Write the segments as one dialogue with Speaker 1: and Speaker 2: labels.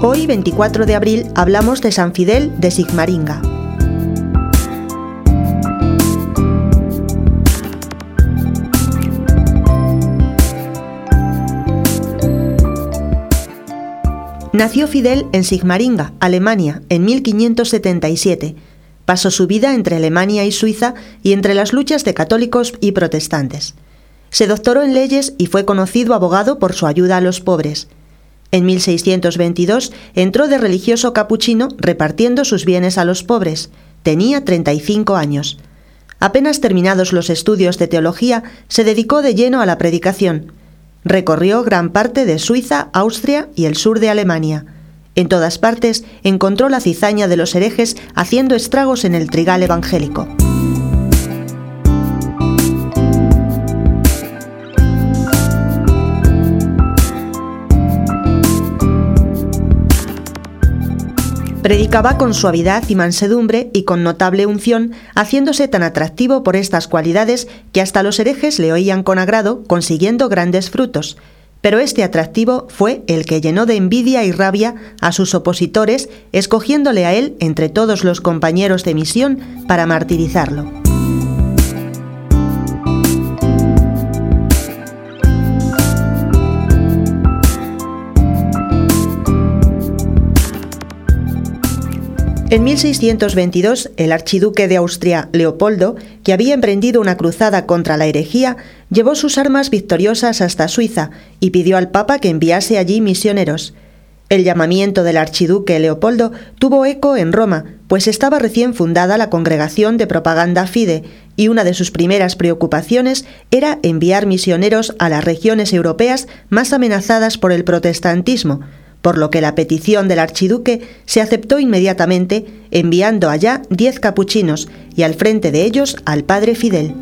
Speaker 1: 24 de abril hablamos de San Fidel de Sigmaringa. Nació Fidel en Sigmaringa, Alemania, en 1577. Pasó su vida entre Alemania y Suiza y entre las luchas de católicos y protestantes. Se doctoró en leyes y fue conocido abogado por su ayuda a los pobres. En 1622 entró de religioso capuchino repartiendo sus bienes a los pobres. Tenía 35 años. Apenas terminados los estudios de teología, se dedicó de lleno a la predicación. Recorrió gran parte de Suiza, Austria y el sur de Alemania. En todas partes encontró la cizaña de los herejes haciendo estragos en el trigal evangélico. Predicaba con suavidad y mansedumbre y con notable unción, haciéndose tan atractivo por estas cualidades que hasta los herejes le oían con agrado, consiguiendo grandes frutos. Pero este atractivo fue el que llenó de envidia y rabia a sus opositores, escogiéndole a él entre todos los compañeros de misión para martirizarlo. En 1622, el archiduque de Austria, Leopoldo, que había emprendido una cruzada contra la herejía, llevó sus armas victoriosas hasta Suiza y pidió al Papa que enviase allí misioneros. El llamamiento del archiduque Leopoldo tuvo eco en Roma, pues estaba recién fundada la Congregación de Propaganda Fide, y una de sus primeras preocupaciones era enviar misioneros a las regiones europeas más amenazadas por el protestantismo, por lo que la petición del archiduque se aceptó inmediatamente, enviando allá diez capuchinos y al frente de ellos al padre Fidel.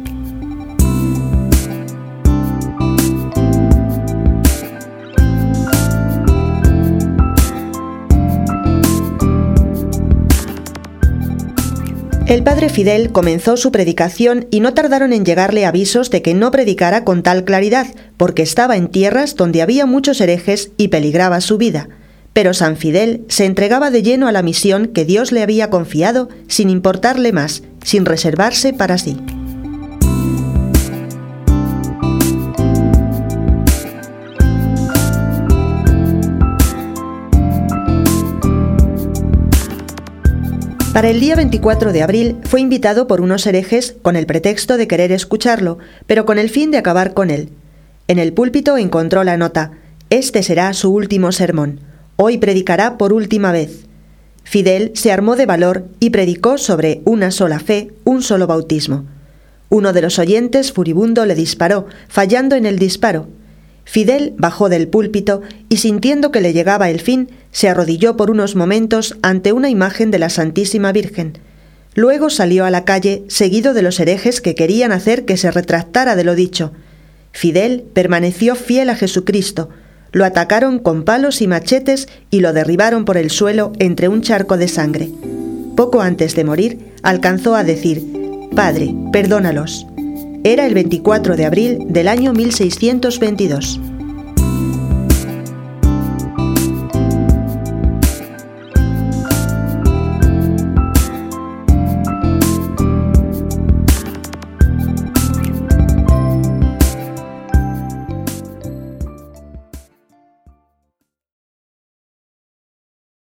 Speaker 1: El padre Fidel comenzó su predicación y no tardaron en llegarle avisos de que no predicara con tal claridad, porque estaba en tierras donde había muchos herejes y peligraba su vida. Pero San Fidel se entregaba de lleno a la misión que Dios le había confiado sin importarle más, sin reservarse para sí. Para el día 24 de abril fue invitado por unos herejes con el pretexto de querer escucharlo, pero con el fin de acabar con él. En el púlpito encontró la nota, Este será su último sermón. Hoy predicará por última vez. Fidel se armó de valor y predicó sobre una sola fe, un solo bautismo. Uno de los oyentes furibundo le disparó, fallando en el disparo. Fidel bajó del púlpito y sintiendo que le llegaba el fin, se arrodilló por unos momentos ante una imagen de la Santísima Virgen. Luego salió a la calle, seguido de los herejes que querían hacer que se retractara de lo dicho. Fidel permaneció fiel a Jesucristo. Lo atacaron con palos y machetes y lo derribaron por el suelo entre un charco de sangre. Poco antes de morir, alcanzó a decir, Padre, perdónalos. Era el 24 de abril del año 1622.